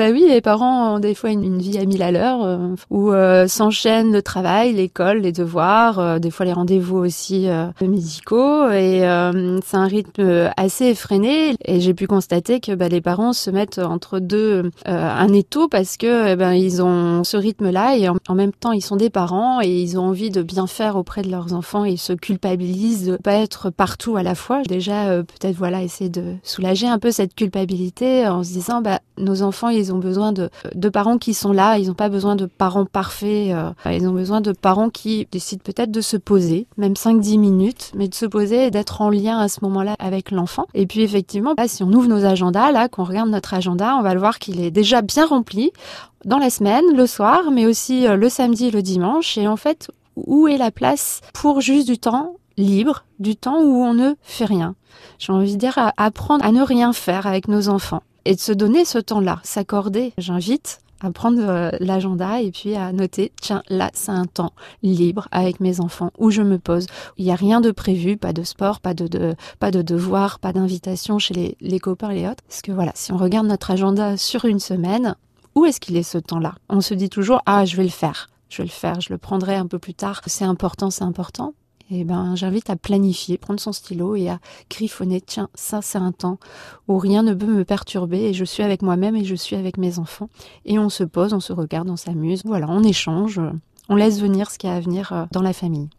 Bah oui, les parents ont des fois une, vie à mille à l'heure euh, où euh, s'enchaînent le travail, l'école, les devoirs, euh, des fois les rendez-vous aussi médicaux. Et c'est un rythme assez effréné. Et j'ai pu constater que bah, les parents se mettent entre deux un étau parce que eh ben ils ont ce rythme-là et en, même temps ils sont des parents et ils ont envie de bien faire auprès de leurs enfants. Et ils se culpabilisent de pas être partout à la fois. Déjà peut-être voilà essayer de soulager un peu cette culpabilité en se disant bah nos enfants ils ont besoin de, parents qui sont là, ils n'ont pas besoin de parents parfaits, euh, ils ont besoin de parents qui décident peut-être de se poser, même 5-10 minutes, mais de se poser et d'être en lien à ce moment-là avec l'enfant. Et puis effectivement, là, si on ouvre nos agendas, là, qu'on regarde notre agenda, on va le voir qu'il est déjà bien rempli dans la semaine, le soir, mais aussi euh, le samedi et le dimanche. Et en fait, où est la place pour juste du temps libre, du temps où on ne fait rien? J'ai envie de dire apprendre à ne rien faire avec nos enfants et de se donner ce temps-là, s'accorder. J'invite à prendre euh, l'agenda et puis à noter, tiens, là, c'est un temps libre avec mes enfants où je me pose. Il n'y a rien de prévu, pas de sport, pas de, pas de devoirs, pas d'invitation chez les, les copains et les autres. Parce que voilà, si on regarde notre agenda sur une semaine, où est-ce qu'il est ce temps-là? On se dit toujours, ah, je vais le faire. Je vais le faire, je le prendrai un peu plus tard. C'est important, c'est important eh ben, j'invite à planifier, prendre son stylo et à griffonner, tiens, ça c'est un temps où rien ne peut me perturber et je suis avec moi-même et je suis avec mes enfants. Et on se pose, on se regarde, on s'amuse, voilà, on échange, on laisse venir ce qu'il y a à venir euh, dans la famille.